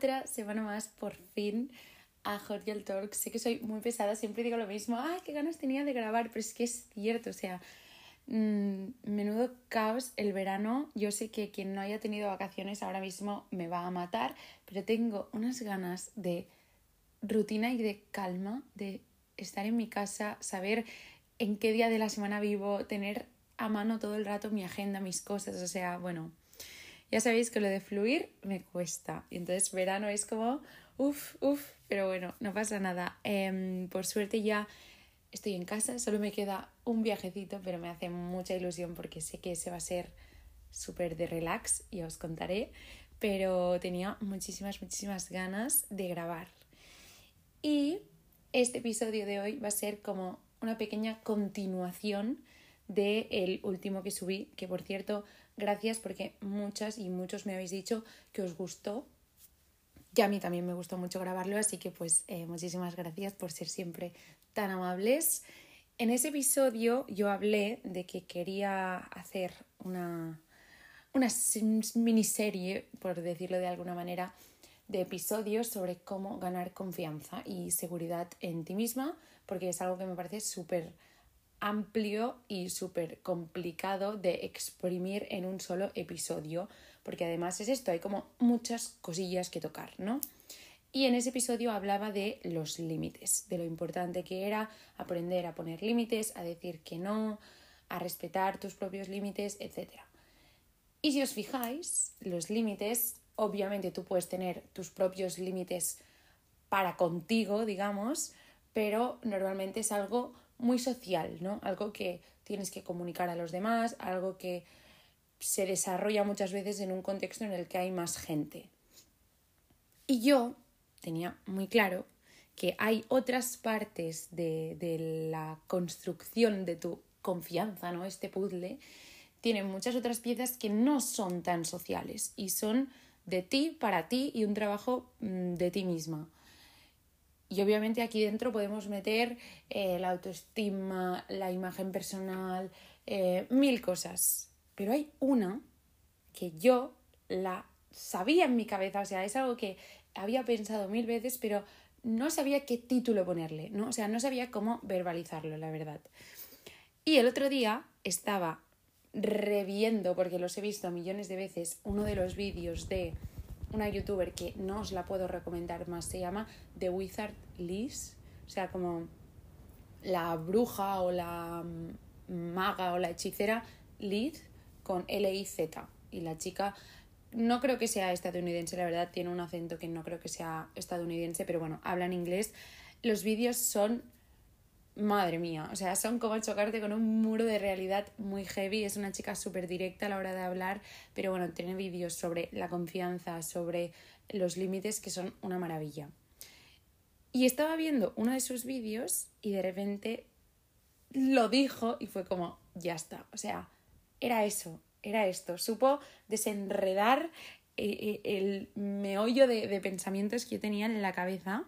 otra semana más, por fin, a Hot Talk. Sé que soy muy pesada, siempre digo lo mismo. ¡Ay, qué ganas tenía de grabar! Pero es que es cierto, o sea, mmm, menudo caos el verano. Yo sé que quien no haya tenido vacaciones ahora mismo me va a matar, pero tengo unas ganas de rutina y de calma, de estar en mi casa, saber en qué día de la semana vivo, tener a mano todo el rato mi agenda, mis cosas, o sea, bueno, ya sabéis que lo de fluir me cuesta. Y entonces verano es como, uff, uff, pero bueno, no pasa nada. Em, por suerte ya estoy en casa, solo me queda un viajecito, pero me hace mucha ilusión porque sé que ese va a ser súper de relax y os contaré. Pero tenía muchísimas, muchísimas ganas de grabar. Y este episodio de hoy va a ser como una pequeña continuación del el último que subí, que por cierto Gracias porque muchas y muchos me habéis dicho que os gustó. Y a mí también me gustó mucho grabarlo, así que pues eh, muchísimas gracias por ser siempre tan amables. En ese episodio yo hablé de que quería hacer una, una miniserie, por decirlo de alguna manera, de episodios sobre cómo ganar confianza y seguridad en ti misma, porque es algo que me parece súper amplio y súper complicado de exprimir en un solo episodio, porque además es esto, hay como muchas cosillas que tocar, ¿no? Y en ese episodio hablaba de los límites, de lo importante que era aprender a poner límites, a decir que no, a respetar tus propios límites, etc. Y si os fijáis, los límites, obviamente tú puedes tener tus propios límites para contigo, digamos, pero normalmente es algo muy social, ¿no? Algo que tienes que comunicar a los demás, algo que se desarrolla muchas veces en un contexto en el que hay más gente. Y yo tenía muy claro que hay otras partes de, de la construcción de tu confianza, ¿no? Este puzzle tiene muchas otras piezas que no son tan sociales y son de ti para ti y un trabajo mm, de ti misma. Y obviamente aquí dentro podemos meter eh, la autoestima, la imagen personal, eh, mil cosas. Pero hay una que yo la sabía en mi cabeza, o sea, es algo que había pensado mil veces, pero no sabía qué título ponerle, ¿no? O sea, no sabía cómo verbalizarlo, la verdad. Y el otro día estaba reviendo, porque los he visto millones de veces, uno de los vídeos de una youtuber que no os la puedo recomendar más, se llama The Wizard Liz, o sea, como la bruja o la maga o la hechicera Liz con L-I-Z. Y la chica no creo que sea estadounidense, la verdad, tiene un acento que no creo que sea estadounidense, pero bueno, habla en inglés. Los vídeos son madre mía, o sea, son como chocarte con un muro de realidad muy heavy. Es una chica súper directa a la hora de hablar, pero bueno, tiene vídeos sobre la confianza, sobre los límites que son una maravilla. Y estaba viendo uno de sus vídeos y de repente lo dijo y fue como, ya está, o sea, era eso, era esto. Supo desenredar eh, eh, el meollo de, de pensamientos que yo tenía en la cabeza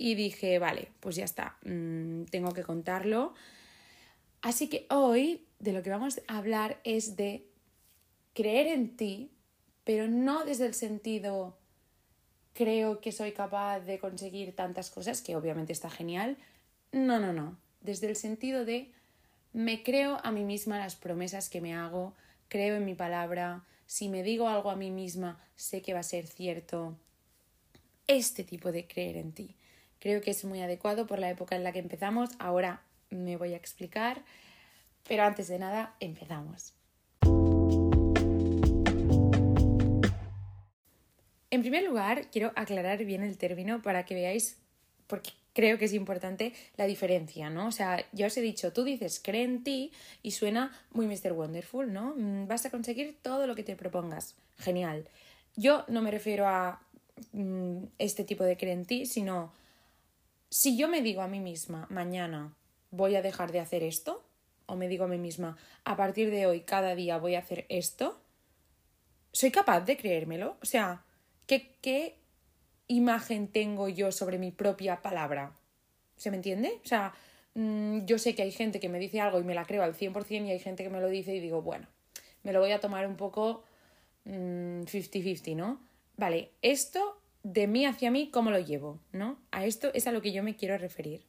y dije, vale, pues ya está, mm, tengo que contarlo. Así que hoy de lo que vamos a hablar es de creer en ti, pero no desde el sentido creo que soy capaz de conseguir tantas cosas, que obviamente está genial. No, no, no. Desde el sentido de me creo a mí misma las promesas que me hago, creo en mi palabra, si me digo algo a mí misma, sé que va a ser cierto. Este tipo de creer en ti. Creo que es muy adecuado por la época en la que empezamos. Ahora me voy a explicar, pero antes de nada, empezamos. En primer lugar, quiero aclarar bien el término para que veáis, porque creo que es importante la diferencia, ¿no? O sea, ya os he dicho, tú dices cree en ti y suena muy Mr. Wonderful, ¿no? Mm, vas a conseguir todo lo que te propongas. Genial. Yo no me refiero a mm, este tipo de cree en ti, sino si yo me digo a mí misma, mañana voy a dejar de hacer esto, o me digo a mí misma, a partir de hoy cada día voy a hacer esto, ¿soy capaz de creérmelo? O sea, ¿qué, qué imagen tengo yo sobre mi propia palabra? ¿Se me entiende? O sea, mm, yo sé que hay gente que me dice algo y me la creo al 100% y hay gente que me lo dice y digo, bueno, me lo voy a tomar un poco 50-50, mm, ¿no? Vale, esto de mí hacia mí, ¿cómo lo llevo? ¿No? A esto es a lo que yo me quiero referir.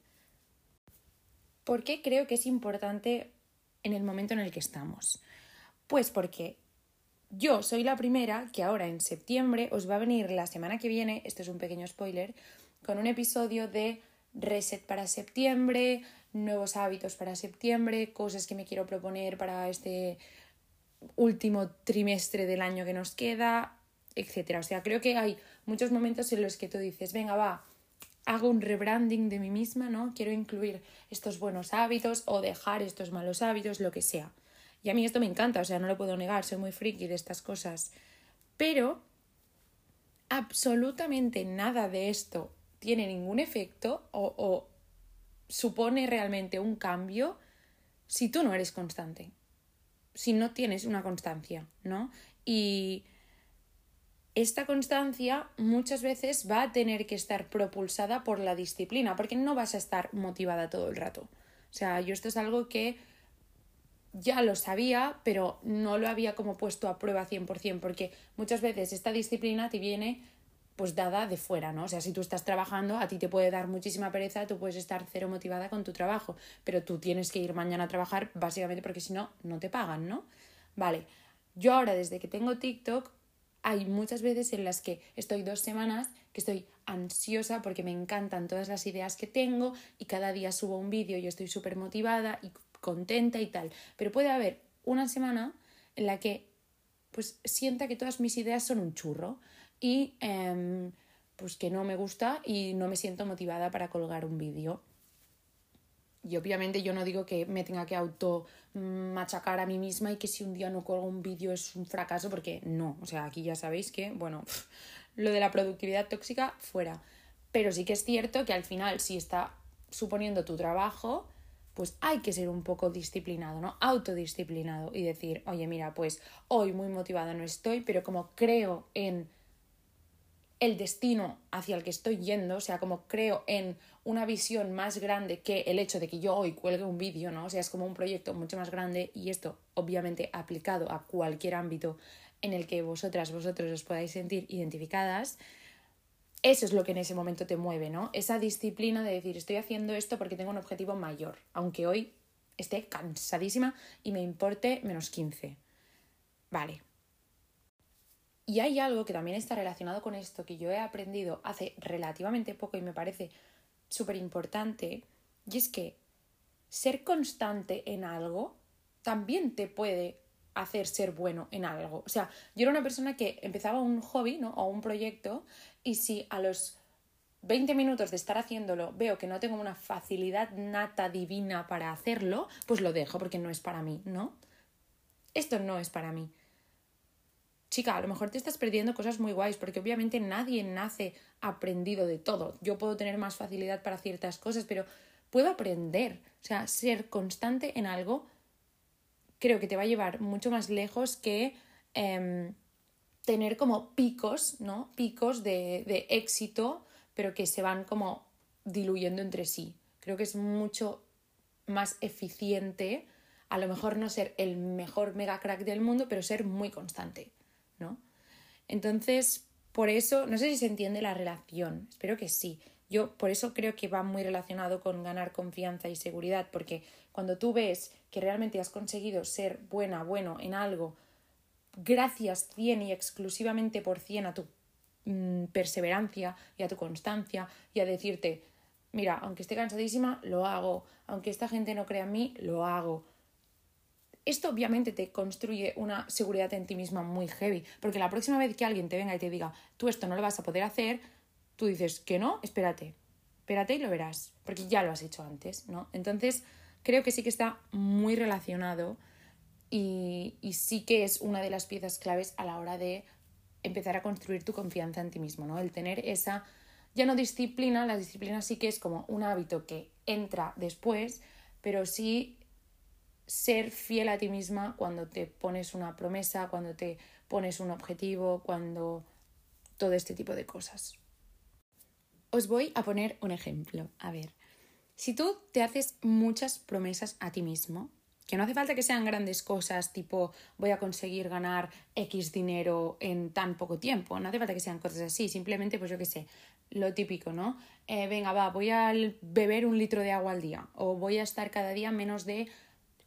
¿Por qué creo que es importante en el momento en el que estamos? Pues porque yo soy la primera que ahora en septiembre os va a venir la semana que viene, esto es un pequeño spoiler, con un episodio de reset para septiembre, nuevos hábitos para septiembre, cosas que me quiero proponer para este último trimestre del año que nos queda, etc. O sea, creo que hay muchos momentos en los que tú dices, venga, va, hago un rebranding de mí misma, ¿no? Quiero incluir estos buenos hábitos o dejar estos malos hábitos, lo que sea. Y a mí esto me encanta, o sea, no lo puedo negar, soy muy friki de estas cosas. Pero absolutamente nada de esto tiene ningún efecto o, o supone realmente un cambio si tú no eres constante, si no tienes una constancia, ¿no? Y esta constancia muchas veces va a tener que estar propulsada por la disciplina, porque no vas a estar motivada todo el rato. O sea, yo esto es algo que ya lo sabía, pero no lo había como puesto a prueba 100%, porque muchas veces esta disciplina te viene pues dada de fuera, ¿no? O sea, si tú estás trabajando, a ti te puede dar muchísima pereza, tú puedes estar cero motivada con tu trabajo, pero tú tienes que ir mañana a trabajar básicamente porque si no, no te pagan, ¿no? Vale, yo ahora desde que tengo TikTok hay muchas veces en las que estoy dos semanas que estoy ansiosa porque me encantan todas las ideas que tengo y cada día subo un vídeo y estoy súper motivada y contenta y tal. Pero puede haber una semana en la que pues sienta que todas mis ideas son un churro y em, pues que no me gusta y no me siento motivada para colgar un vídeo. Y obviamente yo no digo que me tenga que auto machacar a mí misma y que si un día no colgo un vídeo es un fracaso, porque no. O sea, aquí ya sabéis que, bueno, lo de la productividad tóxica fuera. Pero sí que es cierto que al final, si está suponiendo tu trabajo, pues hay que ser un poco disciplinado, ¿no? Autodisciplinado y decir, oye, mira, pues hoy muy motivada no estoy, pero como creo en el destino hacia el que estoy yendo, o sea, como creo en una visión más grande que el hecho de que yo hoy cuelgue un vídeo, ¿no? O sea, es como un proyecto mucho más grande y esto obviamente aplicado a cualquier ámbito en el que vosotras, vosotros os podáis sentir identificadas, eso es lo que en ese momento te mueve, ¿no? Esa disciplina de decir, estoy haciendo esto porque tengo un objetivo mayor, aunque hoy esté cansadísima y me importe menos 15. Vale, y hay algo que también está relacionado con esto que yo he aprendido hace relativamente poco y me parece súper importante, y es que ser constante en algo también te puede hacer ser bueno en algo. O sea, yo era una persona que empezaba un hobby, ¿no? O un proyecto, y si a los 20 minutos de estar haciéndolo veo que no tengo una facilidad nata divina para hacerlo, pues lo dejo porque no es para mí, ¿no? Esto no es para mí chica, a lo mejor te estás perdiendo cosas muy guays, porque obviamente nadie nace aprendido de todo. Yo puedo tener más facilidad para ciertas cosas, pero puedo aprender. O sea, ser constante en algo creo que te va a llevar mucho más lejos que em, tener como picos, ¿no? Picos de, de éxito, pero que se van como diluyendo entre sí. Creo que es mucho más eficiente, a lo mejor no ser el mejor mega crack del mundo, pero ser muy constante. ¿No? Entonces, por eso, no sé si se entiende la relación, espero que sí. Yo por eso creo que va muy relacionado con ganar confianza y seguridad, porque cuando tú ves que realmente has conseguido ser buena, bueno en algo, gracias 100 y exclusivamente por 100 a tu mm, perseverancia y a tu constancia y a decirte, mira, aunque esté cansadísima, lo hago, aunque esta gente no crea en mí, lo hago, esto obviamente te construye una seguridad en ti misma muy heavy, porque la próxima vez que alguien te venga y te diga, tú esto no lo vas a poder hacer, tú dices que no, espérate, espérate y lo verás, porque ya lo has hecho antes, ¿no? Entonces, creo que sí que está muy relacionado y, y sí que es una de las piezas claves a la hora de empezar a construir tu confianza en ti mismo, ¿no? El tener esa, ya no disciplina, la disciplina sí que es como un hábito que entra después, pero sí ser fiel a ti misma cuando te pones una promesa, cuando te pones un objetivo, cuando todo este tipo de cosas. Os voy a poner un ejemplo. A ver, si tú te haces muchas promesas a ti mismo, que no hace falta que sean grandes cosas, tipo voy a conseguir ganar X dinero en tan poco tiempo, no hace falta que sean cosas así, simplemente pues yo qué sé, lo típico, ¿no? Eh, venga, va, voy a beber un litro de agua al día o voy a estar cada día menos de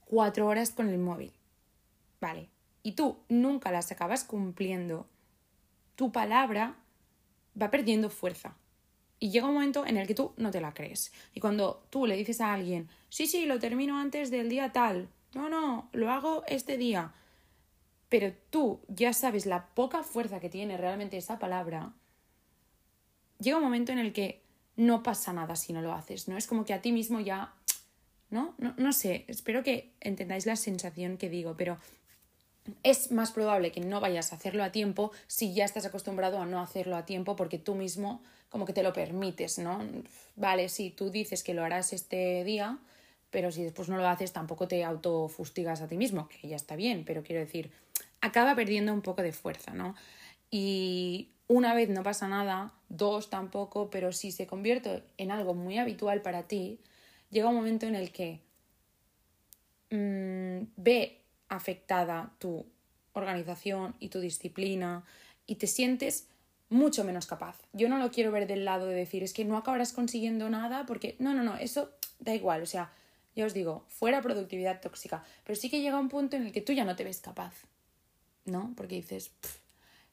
cuatro horas con el móvil. Vale, y tú nunca las acabas cumpliendo, tu palabra va perdiendo fuerza. Y llega un momento en el que tú no te la crees. Y cuando tú le dices a alguien, sí, sí, lo termino antes del día tal, no, no, lo hago este día, pero tú ya sabes la poca fuerza que tiene realmente esa palabra, llega un momento en el que no pasa nada si no lo haces, ¿no? Es como que a ti mismo ya, ¿no? No, no sé, espero que entendáis la sensación que digo, pero es más probable que no vayas a hacerlo a tiempo si ya estás acostumbrado a no hacerlo a tiempo porque tú mismo como que te lo permites, ¿no? Vale, sí, tú dices que lo harás este día, pero si después no lo haces tampoco te autofustigas a ti mismo, que ya está bien, pero quiero decir, acaba perdiendo un poco de fuerza, ¿no? Y una vez no pasa nada, dos tampoco, pero si se convierte en algo muy habitual para ti, llega un momento en el que mmm, ve afectada tu organización y tu disciplina y te sientes mucho menos capaz. Yo no lo quiero ver del lado de decir es que no acabarás consiguiendo nada porque no, no, no, eso da igual, o sea, ya os digo, fuera productividad tóxica, pero sí que llega un punto en el que tú ya no te ves capaz, ¿no? Porque dices,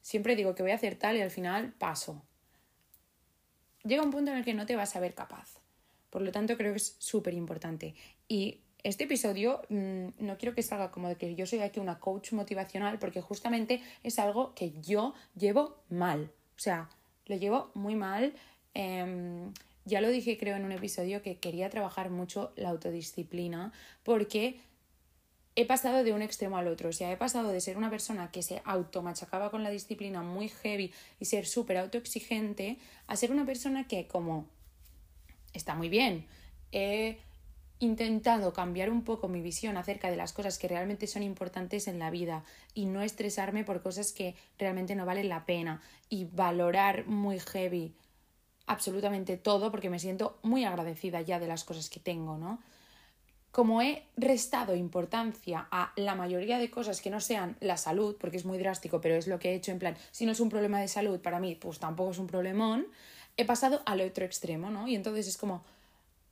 siempre digo que voy a hacer tal y al final paso. Llega un punto en el que no te vas a ver capaz. Por lo tanto, creo que es súper importante. Y este episodio mm, no quiero que salga como de que yo soy aquí una coach motivacional, porque justamente es algo que yo llevo mal. O sea, lo llevo muy mal. Em, ya lo dije creo en un episodio que quería trabajar mucho la autodisciplina porque he pasado de un extremo al otro. O sea, he pasado de ser una persona que se automachacaba con la disciplina muy heavy y ser súper autoexigente a ser una persona que como está muy bien. He intentado cambiar un poco mi visión acerca de las cosas que realmente son importantes en la vida y no estresarme por cosas que realmente no valen la pena y valorar muy heavy absolutamente todo porque me siento muy agradecida ya de las cosas que tengo, ¿no? Como he restado importancia a la mayoría de cosas que no sean la salud, porque es muy drástico, pero es lo que he hecho en plan, si no es un problema de salud para mí, pues tampoco es un problemón, he pasado al otro extremo, ¿no? Y entonces es como,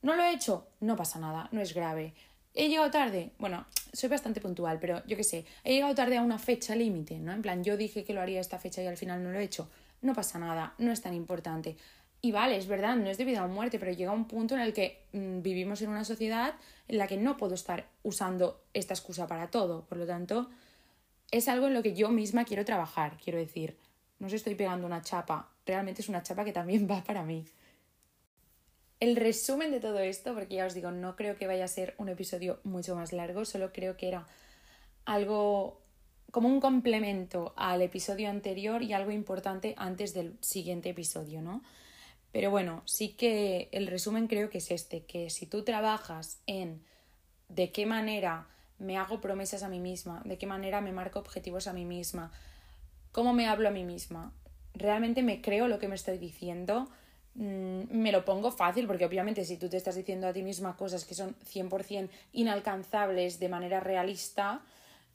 ¿No lo he hecho? No pasa nada, no es grave. ¿He llegado tarde? Bueno, soy bastante puntual, pero yo qué sé, he llegado tarde a una fecha límite, ¿no? En plan, yo dije que lo haría esta fecha y al final no lo he hecho. No pasa nada, no es tan importante. Y vale, es verdad, no es debido a muerte, pero llega un punto en el que mm, vivimos en una sociedad en la que no puedo estar usando esta excusa para todo. Por lo tanto, es algo en lo que yo misma quiero trabajar, quiero decir. No os estoy pegando una chapa, realmente es una chapa que también va para mí el resumen de todo esto, porque ya os digo, no creo que vaya a ser un episodio mucho más largo, solo creo que era algo como un complemento al episodio anterior y algo importante antes del siguiente episodio, ¿no? Pero bueno, sí que el resumen creo que es este, que si tú trabajas en de qué manera me hago promesas a mí misma, de qué manera me marco objetivos a mí misma, cómo me hablo a mí misma, realmente me creo lo que me estoy diciendo, Mm, me lo pongo fácil, porque obviamente si tú te estás diciendo a ti misma cosas que son 100% inalcanzables de manera realista,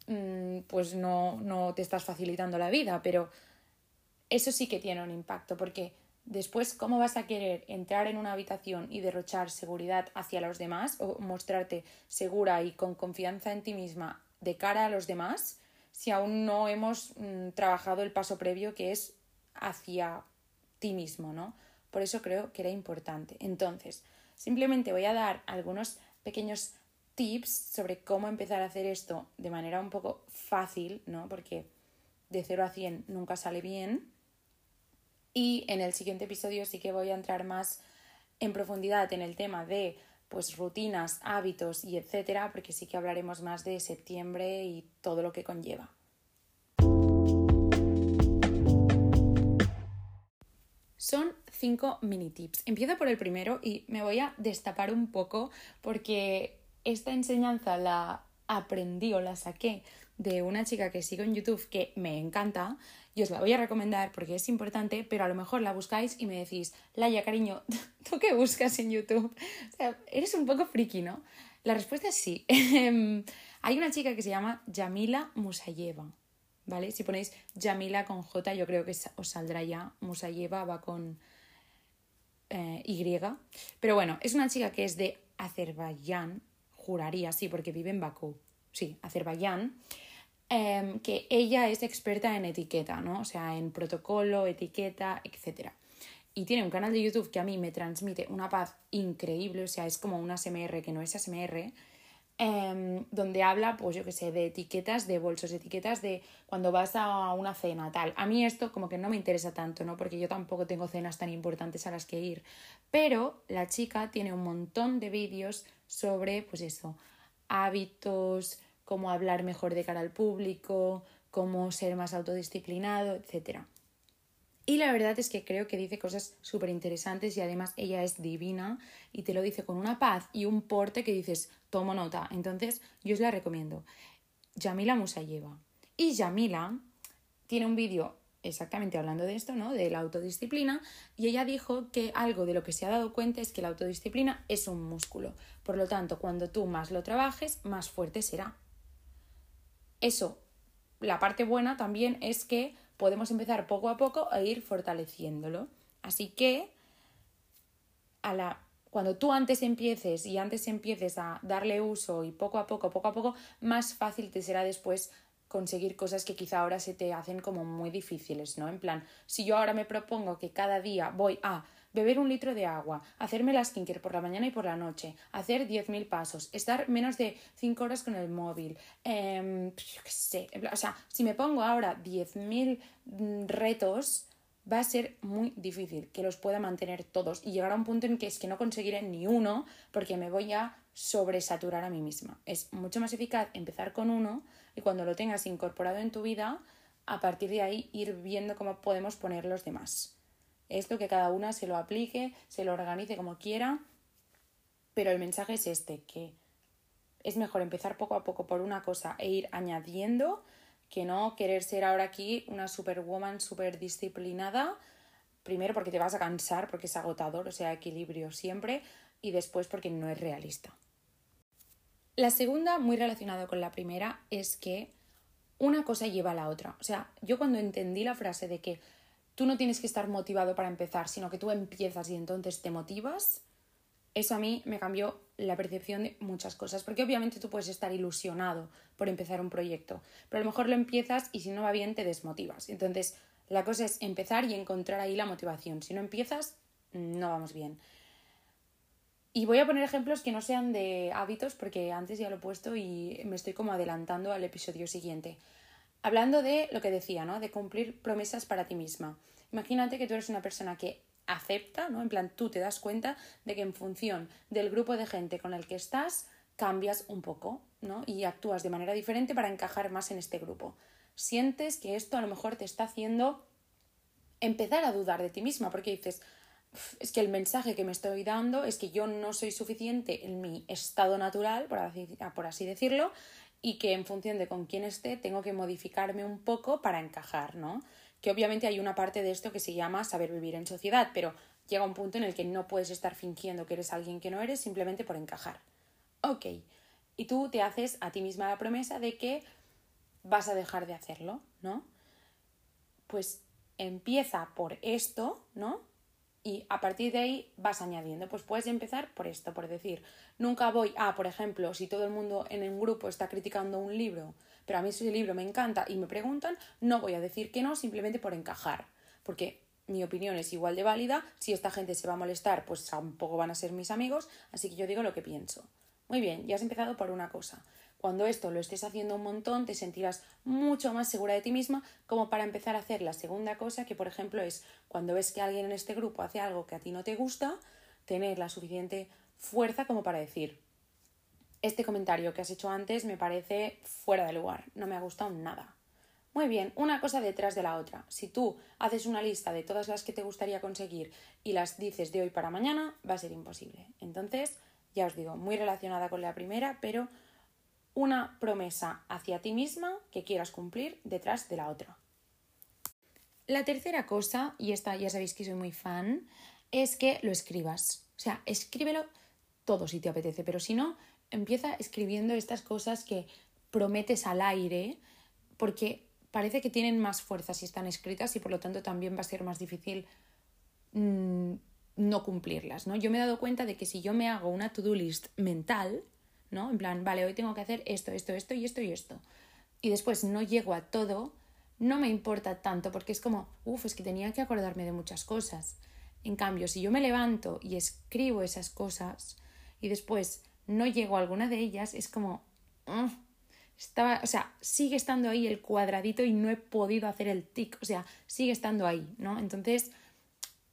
mm, pues no, no te estás facilitando la vida, pero eso sí que tiene un impacto, porque después, ¿cómo vas a querer entrar en una habitación y derrochar seguridad hacia los demás o mostrarte segura y con confianza en ti misma de cara a los demás si aún no hemos mm, trabajado el paso previo que es hacia ti mismo, ¿no? Por eso creo que era importante. Entonces, simplemente voy a dar algunos pequeños tips sobre cómo empezar a hacer esto de manera un poco fácil, ¿no? Porque de 0 a 100 nunca sale bien. Y en el siguiente episodio sí que voy a entrar más en profundidad en el tema de pues rutinas, hábitos y etcétera, porque sí que hablaremos más de septiembre y todo lo que conlleva. Son cinco mini tips. Empiezo por el primero y me voy a destapar un poco porque esta enseñanza la aprendí o la saqué de una chica que sigo en YouTube que me encanta y os la voy a recomendar porque es importante, pero a lo mejor la buscáis y me decís, Laia, cariño, ¿tú qué buscas en YouTube? O sea, eres un poco friki, ¿no? La respuesta es sí. Em, hay una chica que se llama Yamila Musayeva, ¿vale? Si ponéis Yamila con J, yo creo que os saldrá ya. Musayeva va con eh, Y. Pero bueno, es una chica que es de Azerbaiyán, juraría, sí, porque vive en Bakú. Sí, Azerbaiyán. Em, que ella es experta en etiqueta, ¿no? O sea, en protocolo, etiqueta, etc. Y tiene un canal de YouTube que a mí me transmite una paz increíble, o sea, es como una SMR que no es SMR, em, donde habla, pues yo qué sé, de etiquetas de bolsos, etiquetas de cuando vas a una cena, tal. A mí esto como que no me interesa tanto, ¿no? Porque yo tampoco tengo cenas tan importantes a las que ir. Pero la chica tiene un montón de vídeos sobre, pues eso, hábitos, cómo hablar mejor de cara al público, cómo ser más autodisciplinado, etc. Y la verdad es que creo que dice cosas súper interesantes y además ella es divina y te lo dice con una paz y un porte que dices, tomo nota. Entonces yo os la recomiendo. Yamila Musayeva. Y Yamila tiene un vídeo exactamente hablando de esto, ¿no? De la autodisciplina, y ella dijo que algo de lo que se ha dado cuenta es que la autodisciplina es un músculo. Por lo tanto, cuando tú más lo trabajes, más fuerte será. Eso, la parte buena también es que podemos empezar poco a poco a ir fortaleciéndolo. Así que a la, cuando tú antes empieces y antes empieces a darle uso y poco a poco, poco a poco, más fácil te será después conseguir cosas que quizá ahora se te hacen como muy difíciles, ¿no? En plan, si yo ahora me propongo que cada día voy a beber un litro de agua, hacerme la skincare por la mañana y por la noche, hacer 10.000 pasos, estar menos de 5 horas con el móvil, eh, yo qué sé, o sea, si me pongo ahora 10.000 mm, retos, va a ser muy difícil que los pueda mantener todos y llegar a un punto en que es que no conseguiré ni uno porque me voy a sobresaturar a mí misma. Es mucho más eficaz empezar con uno y cuando lo tengas incorporado en tu vida, a partir de ahí ir viendo cómo podemos poner los demás. Esto que cada una se lo aplique, se lo organice como quiera, pero el mensaje es este, que es mejor empezar poco a poco por una cosa e ir añadiendo que no querer ser ahora aquí una superwoman super disciplinada, primero porque te vas a cansar, porque es agotador, o sea, equilibrio siempre, y después porque no es realista. La segunda, muy relacionada con la primera, es que una cosa lleva a la otra. O sea, yo cuando entendí la frase de que tú no tienes que estar motivado para empezar, sino que tú empiezas y entonces te motivas, eso a mí me cambió la percepción de muchas cosas, porque obviamente tú puedes estar ilusionado por empezar un proyecto, pero a lo mejor lo empiezas y si no va bien te desmotivas. Entonces, la cosa es empezar y encontrar ahí la motivación. Si no empiezas, no vamos bien. Y voy a poner ejemplos que no sean de hábitos, porque antes ya lo he puesto y me estoy como adelantando al episodio siguiente. Hablando de lo que decía, ¿no? De cumplir promesas para ti misma. Imagínate que tú eres una persona que acepta, ¿no? En plan, tú te das cuenta de que en función del grupo de gente con el que estás, cambias un poco, ¿no? Y actúas de manera diferente para encajar más en este grupo. Sientes que esto a lo mejor te está haciendo empezar a dudar de ti misma, porque dices, es que el mensaje que me estoy dando es que yo no soy suficiente en mi estado natural, por así, por así decirlo, y que en función de con quién esté tengo que modificarme un poco para encajar, ¿no? Que obviamente hay una parte de esto que se llama saber vivir en sociedad, pero llega un punto en el que no puedes estar fingiendo que eres alguien que no eres simplemente por encajar. Ok, y tú te haces a ti misma la promesa de que vas a dejar de hacerlo, ¿no? Pues empieza por esto, ¿no? Y a partir de ahí vas añadiendo. Pues puedes empezar por esto, por decir, nunca voy a, por ejemplo, si todo el mundo en un grupo está criticando un libro, pero a mí ese libro me encanta y me preguntan, no voy a decir que no simplemente por encajar, porque mi opinión es igual de válida, si esta gente se va a molestar, pues tampoco van a ser mis amigos, así que yo digo lo que pienso. Muy bien, ya has empezado por una cosa. Cuando esto lo estés haciendo un montón, te sentirás mucho más segura de ti misma como para empezar a hacer la segunda cosa, que por ejemplo es cuando ves que alguien en este grupo hace algo que a ti no te gusta, tener la suficiente fuerza como para decir, este comentario que has hecho antes me parece fuera de lugar, no me ha gustado nada. Muy bien, una cosa detrás de la otra. Si tú haces una lista de todas las que te gustaría conseguir y las dices de hoy para mañana, va a ser imposible. Entonces, ya os digo, muy relacionada con la primera, pero una promesa hacia ti misma que quieras cumplir detrás de la otra. La tercera cosa, y esta ya sabéis que soy muy fan, es que lo escribas. O sea, escríbelo todo si te apetece, pero si no, empieza escribiendo estas cosas que prometes al aire, porque parece que tienen más fuerza si están escritas y por lo tanto también va a ser más difícil mm, no cumplirlas, ¿no? Yo me he dado cuenta de que si yo me hago una to-do list mental, ¿no? En plan, vale, hoy tengo que hacer esto, esto, esto y esto y esto. Y después no llego a todo, no me importa tanto porque es como, uff, es que tenía que acordarme de muchas cosas. En cambio, si yo me levanto y escribo esas cosas y después no llego a alguna de ellas, es como, estaba, o sea, sigue estando ahí el cuadradito y no he podido hacer el tic, o sea, sigue estando ahí, ¿no? Entonces,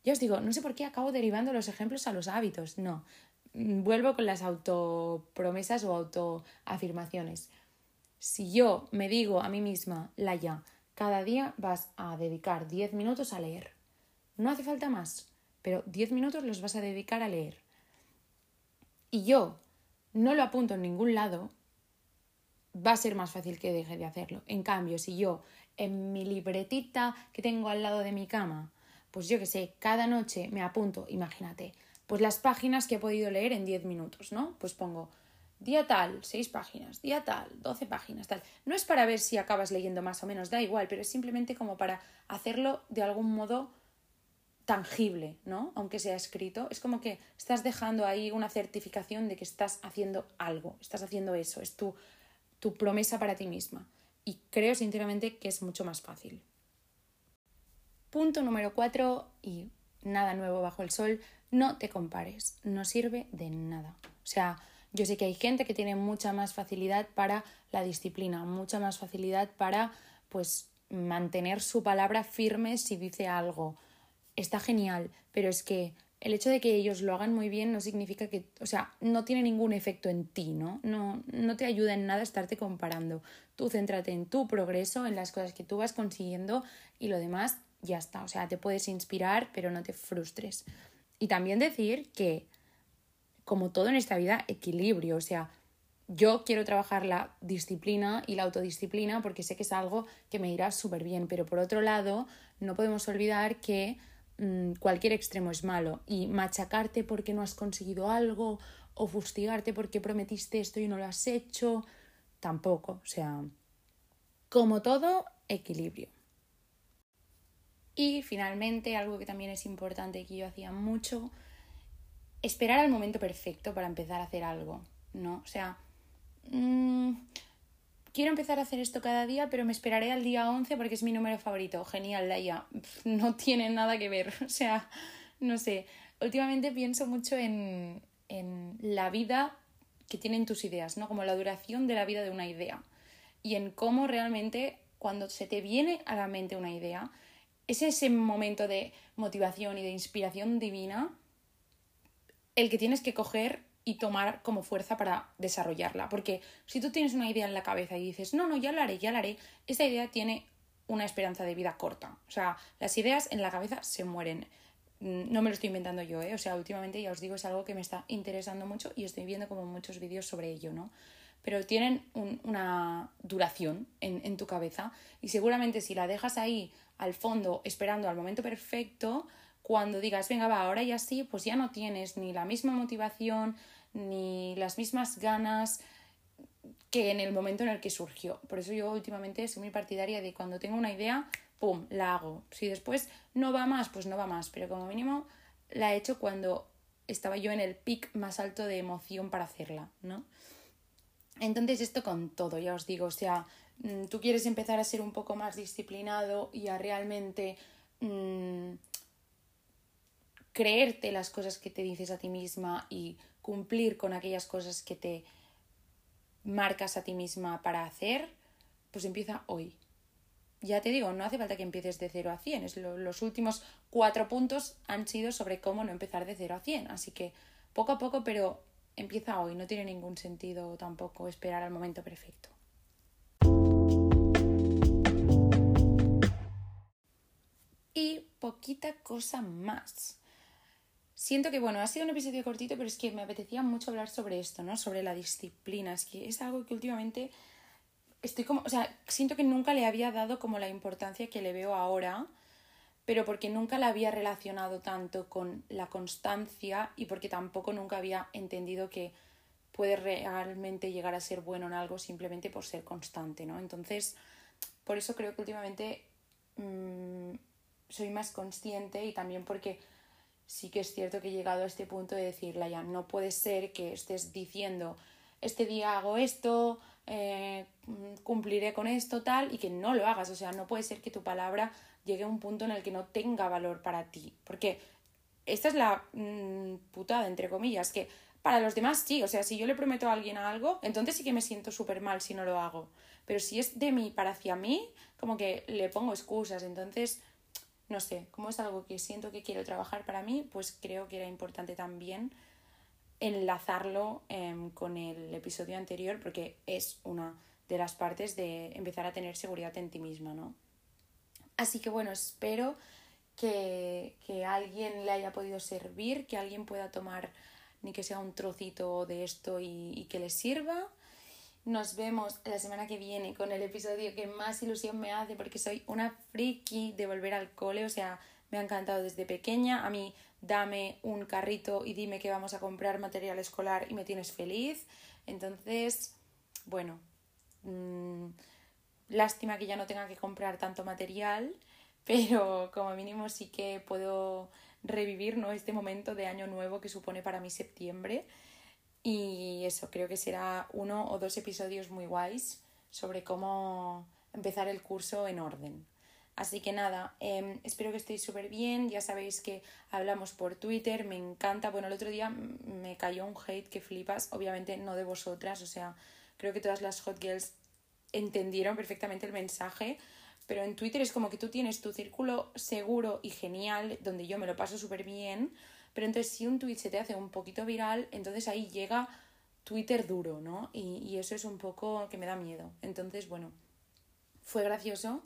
ya os digo, no sé por qué acabo derivando los ejemplos a los hábitos, no. Mm, vuelvo con las autopromesas o autoafirmaciones. Si yo me digo a mí misma, Laia, cada día vas a dedicar 10 minutos a leer. No hace falta más, pero 10 minutos los vas a dedicar a leer. Y yo no lo apunto en ningún lado, va a ser más fácil que deje de hacerlo. En cambio, si yo en mi libretita que tengo al lado de mi cama pues yo que sé, cada noche me apunto, imagínate, pues las páginas que he podido leer en 10 minutos, ¿no? Pues pongo día tal, 6 páginas, día tal, 12 páginas, tal. No es para ver si acabas leyendo más o menos, da igual, pero es simplemente como para hacerlo de algún modo tangible, ¿no? Aunque sea escrito, es como que estás dejando ahí una certificación de que estás haciendo algo, estás haciendo eso, es tu, tu promesa para ti misma. Y creo sinceramente que es mucho más fácil. Punto número cuatro, y nada nuevo bajo el sol, no te compares, no sirve de nada. O sea, yo sé que hay gente que tiene mucha más facilidad para la disciplina, mucha más facilidad para, pues, mantener su palabra firme si dice algo. Está genial, pero es que el hecho de que ellos lo hagan muy bien no significa que, o sea, no tiene ningún efecto en ti, ¿no? No, no te ayuda en nada estarte comparando. Tú céntrate en tu progreso, en las cosas que tú vas consiguiendo y lo demás ya está. O sea, te puedes inspirar, pero no te frustres. Y también decir que, como todo en esta vida, equilibrio. O sea, yo quiero trabajar la disciplina y la autodisciplina porque sé que es algo que me irá súper bien. Pero por otro lado, no podemos olvidar que mm, cualquier extremo es malo. Y machacarte porque no has conseguido algo o fustigarte porque prometiste esto y no lo has hecho, tampoco. O sea, como todo, equilibrio. Y finalmente, algo que también es importante que yo hacía mucho, esperar al momento perfecto para empezar a hacer algo, ¿no? O sea, mmm, quiero empezar a hacer esto cada día, pero me esperaré al día 11 porque es mi número favorito. Genial, Laia. No tiene nada que ver. O sea, no sé. Últimamente pienso mucho en, en la vida que tienen tus ideas, ¿no? Como la duración de la vida de una idea. Y en cómo realmente cuando se te viene a la mente una idea, es ese momento de motivación y de inspiración divina el que tienes que coger y tomar como fuerza para desarrollarla. Porque si tú tienes una idea en la cabeza y dices, no, no, ya la haré, ya la haré, esa idea tiene una esperanza de vida corta. O sea, las ideas en la cabeza se mueren. Mm, no me lo estoy inventando yo, ¿eh? O sea, últimamente ya os digo, es algo que me está interesando mucho y estoy viendo como muchos vídeos sobre ello, ¿no? Pero tienen una duración en, en tu cabeza y seguramente si la dejas ahí al fondo esperando al momento perfecto, cuando digas, venga, va, ahora ya sí, pues ya no tienes ni la misma motivación, ni las mismas ganas que en el momento en el que surgió. Por eso yo últimamente soy muy partidaria de cuando tengo una idea, ¡pum!, la hago. Si después no va más, pues no va más, pero como mínimo la he hecho cuando estaba yo en el pic más alto de emoción para hacerla, ¿no? Entonces esto con todo, ya os digo, o sea, Mm, tú quieres empezar a ser un poco más disciplinado y a realmente mm, creerte las cosas que te dices a ti misma y cumplir con aquellas cosas que te marcas a ti misma para hacer, pues empieza hoy. Ya te digo, no hace falta que empieces de 0 a 100. los últimos cuatro puntos han sido sobre cómo no empezar de 0 a 100. Así que poco a poco, pero empieza hoy. No tiene ningún sentido tampoco esperar al momento perfecto. Y poquita cosa más. Siento que, bueno, ha sido un episodio cortito, pero es que me apetecía mucho hablar sobre esto, ¿no? Sobre la disciplina. Es que es algo que últimamente estoy como, o sea, siento que nunca le había dado como la importancia que le veo ahora. Pero porque nunca la había relacionado tanto con la constancia y porque tampoco nunca había entendido que puede realmente llegar a ser bueno en algo simplemente por ser constante, ¿no? Entonces, por eso creo que últimamente mm, soy más consciente y también porque sí que es cierto que he llegado a este punto de decirle ya, no puede ser que estés diciendo, este día hago esto, eh, cumpliré con esto, tal, y que no lo hagas. O sea, no puede ser que tu palabra llegue a un punto en el que no tenga valor para ti. Porque esta es la mm, putada, entre comillas, que para los demás sí. O sea, si yo le prometo a alguien algo, entonces sí que me siento súper mal si no lo hago. Pero si es de mí para hacia mí, como que le pongo excusas. Entonces, no sé, como es algo que siento que quiero trabajar para mí, pues creo que era importante también enlazarlo em, con el episodio anterior porque es una de las partes de empezar a tener seguridad en ti misma, ¿no? Así que bueno, espero que, que alguien le haya podido servir, que alguien pueda tomar ni que sea un trocito de esto y, que le sirva. Nos vemos la semana que viene con el episodio que más ilusión me hace porque soy una friki de volver al cole, o sea, me ha encantado desde pequeña. A mí dame un carrito y dime que vamos a comprar material escolar y me tienes feliz. Entonces, bueno, mmm, lástima que ya no tenga que comprar tanto material, pero como mínimo sí que puedo revivir ¿no? este momento de año nuevo que supone para mí septiembre. Y eso, creo que será uno o dos episodios muy guays sobre cómo empezar el curso en orden. Así que nada, em, espero que estéis súper bien. Ya sabéis que hablamos por Twitter, me encanta. Bueno, el otro día me cayó un hate que flipas, obviamente no de vosotras, o sea, creo que todas las hot girls entendieron perfectamente el mensaje, pero en Twitter es como que tú tienes tu círculo seguro y genial, donde yo me lo paso súper bien, pero entonces si un tweet se te hace un poquito viral, entonces ahí llega Twitter duro, ¿no? Y, y eso es un poco que me da miedo. Entonces, bueno, fue gracioso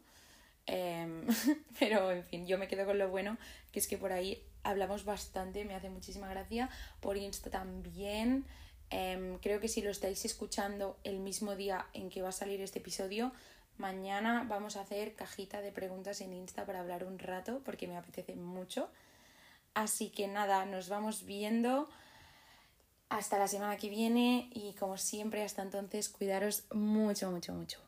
Em, pero en fin, yo me quedo con lo bueno, que es que por ahí hablamos bastante, me hace muchísima gracia. Por Insta también. Em, creo que si lo estáis escuchando el mismo día en que va a salir este episodio, mañana vamos a hacer cajita de preguntas en Insta para hablar un rato, porque me apetece mucho. Así que nada, nos vamos viendo hasta la semana que viene y como siempre hasta entonces cuidaros mucho, mucho, mucho.